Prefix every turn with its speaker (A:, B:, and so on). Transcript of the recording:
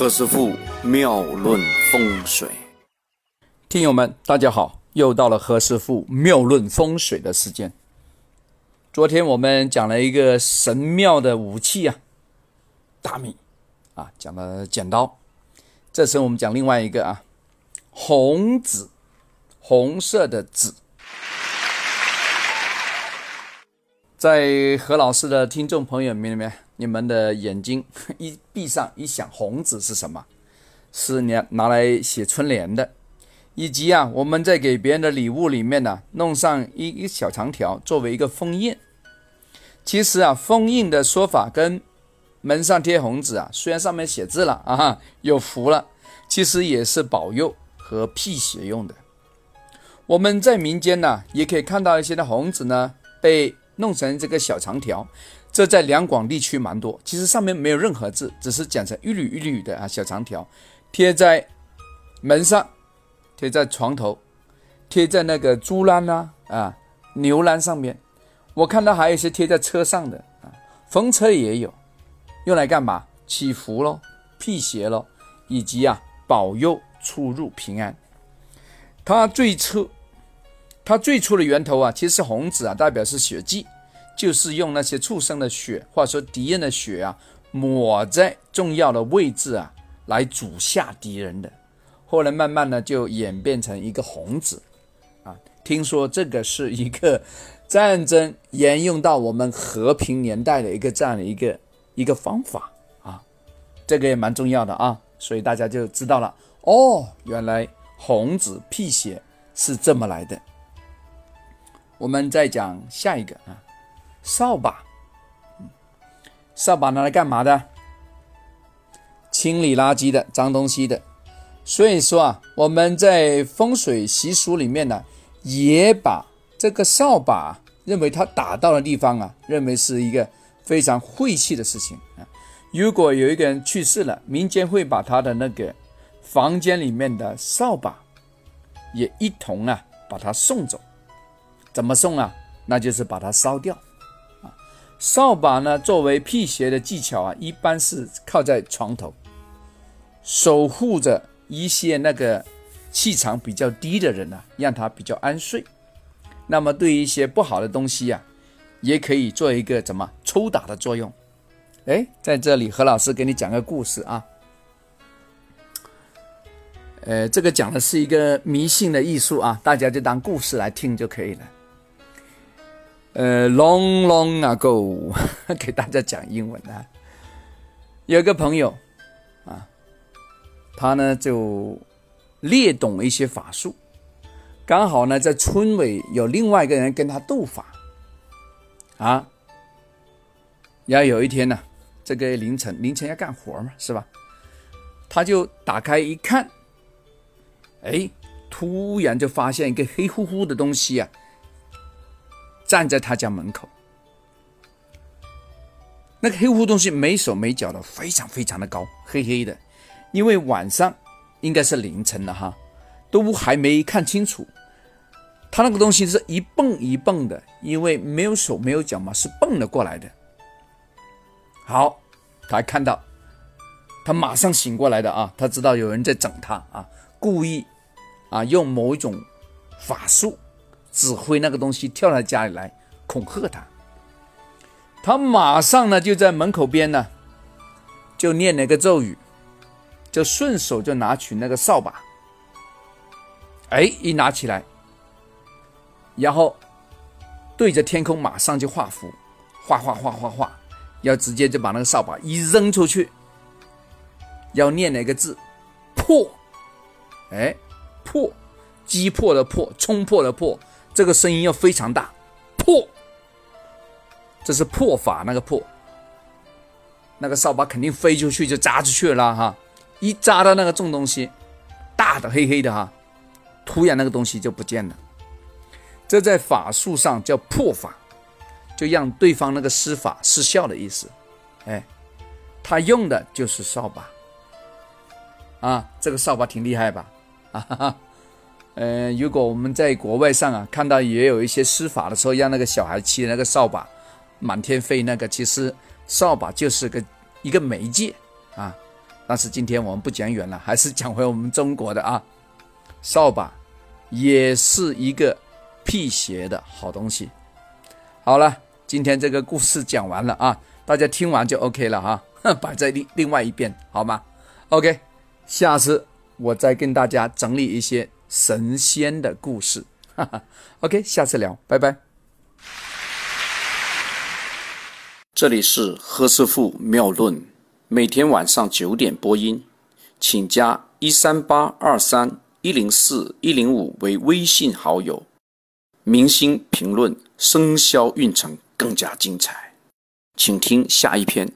A: 何师傅妙论风水，
B: 听友们，大家好，又到了何师傅妙论风水的时间。昨天我们讲了一个神妙的武器啊，大米啊，讲了剪刀。这次我们讲另外一个啊，红纸，红色的纸。在何老师的听众朋友们里面，你们的眼睛 一闭上，一想，红纸是什么？是拿拿来写春联的，以及啊，我们在给别人的礼物里面呢，弄上一一小长条作为一个封印。其实啊，封印的说法跟门上贴红纸啊，虽然上面写字了啊，有福了，其实也是保佑和辟邪用的。我们在民间呢，也可以看到一些的红纸呢，被。弄成这个小长条，这在两广地区蛮多。其实上面没有任何字，只是剪成一缕一缕的啊小长条，贴在门上，贴在床头，贴在那个猪栏呐啊牛栏上面。我看到还有一些贴在车上的啊，风车也有，用来干嘛？祈福喽，辟邪喽，以及啊保佑出入平安。它最初。它最初的源头啊，其实是红纸啊，代表是血迹，就是用那些畜生的血，或者说敌人的血啊，抹在重要的位置啊，来主吓敌人的。后来慢慢呢，就演变成一个红纸，啊，听说这个是一个战争沿用到我们和平年代的一个这样的一个一个方法啊，这个也蛮重要的啊，所以大家就知道了哦，原来红纸辟邪是这么来的。我们再讲下一个啊，扫把，扫把拿来干嘛的？清理垃圾的，脏东西的。所以说啊，我们在风水习俗里面呢，也把这个扫把认为它打到的地方啊，认为是一个非常晦气的事情啊。如果有一个人去世了，民间会把他的那个房间里面的扫把也一同啊，把它送走。怎么送啊？那就是把它烧掉，扫把呢作为辟邪的技巧啊，一般是靠在床头，守护着一些那个气场比较低的人呢，让他比较安睡。那么对一些不好的东西呀，也可以做一个怎么抽打的作用。哎，在这里何老师给你讲个故事啊，呃，这个讲的是一个迷信的艺术啊，大家就当故事来听就可以了。呃，long long ago，给大家讲英文啊。有个朋友啊，他呢就略懂一些法术，刚好呢在村尾有另外一个人跟他斗法啊。然后有一天呢，这个凌晨凌晨要干活嘛，是吧？他就打开一看，哎，突然就发现一个黑乎乎的东西啊。站在他家门口，那个黑乎东西没手没脚的，非常非常的高，黑黑的。因为晚上应该是凌晨了哈，都还没看清楚。他那个东西是一蹦一蹦的，因为没有手没有脚嘛，是蹦了过来的。好，他看到，他马上醒过来的啊，他知道有人在整他啊，故意啊用某一种法术。指挥那个东西跳到家里来恐吓他，他马上呢就在门口边呢，就念了一个咒语，就顺手就拿取那个扫把，哎，一拿起来，然后对着天空马上就画符，画画画画画，要直接就把那个扫把一扔出去，要念哪个字？破，哎，破，击破的破，冲破的破。这个声音要非常大，破，这是破法那个破，那个扫把肯定飞出去就扎出去了哈，一扎到那个重东西，大的黑黑的哈，突然那个东西就不见了，这在法术上叫破法，就让对方那个施法失效的意思，哎，他用的就是扫把，啊，这个扫把挺厉害吧，啊哈哈。呃，如果我们在国外上啊，看到也有一些施法的时候，让那个小孩骑那个扫把满天飞，那个其实扫把就是个一个媒介啊，但是今天我们不讲远了，还是讲回我们中国的啊，扫把也是一个辟邪的好东西。好了，今天这个故事讲完了啊，大家听完就 OK 了哈，摆在另另外一边好吗？OK，下次我再跟大家整理一些神仙的故事。哈 哈 OK，下次聊，拜拜。
A: 这里是何师傅妙论，每天晚上九点播音，请加一三八二三一零四一零五为微信好友。明星评论生肖运程更加精彩，请听下一篇。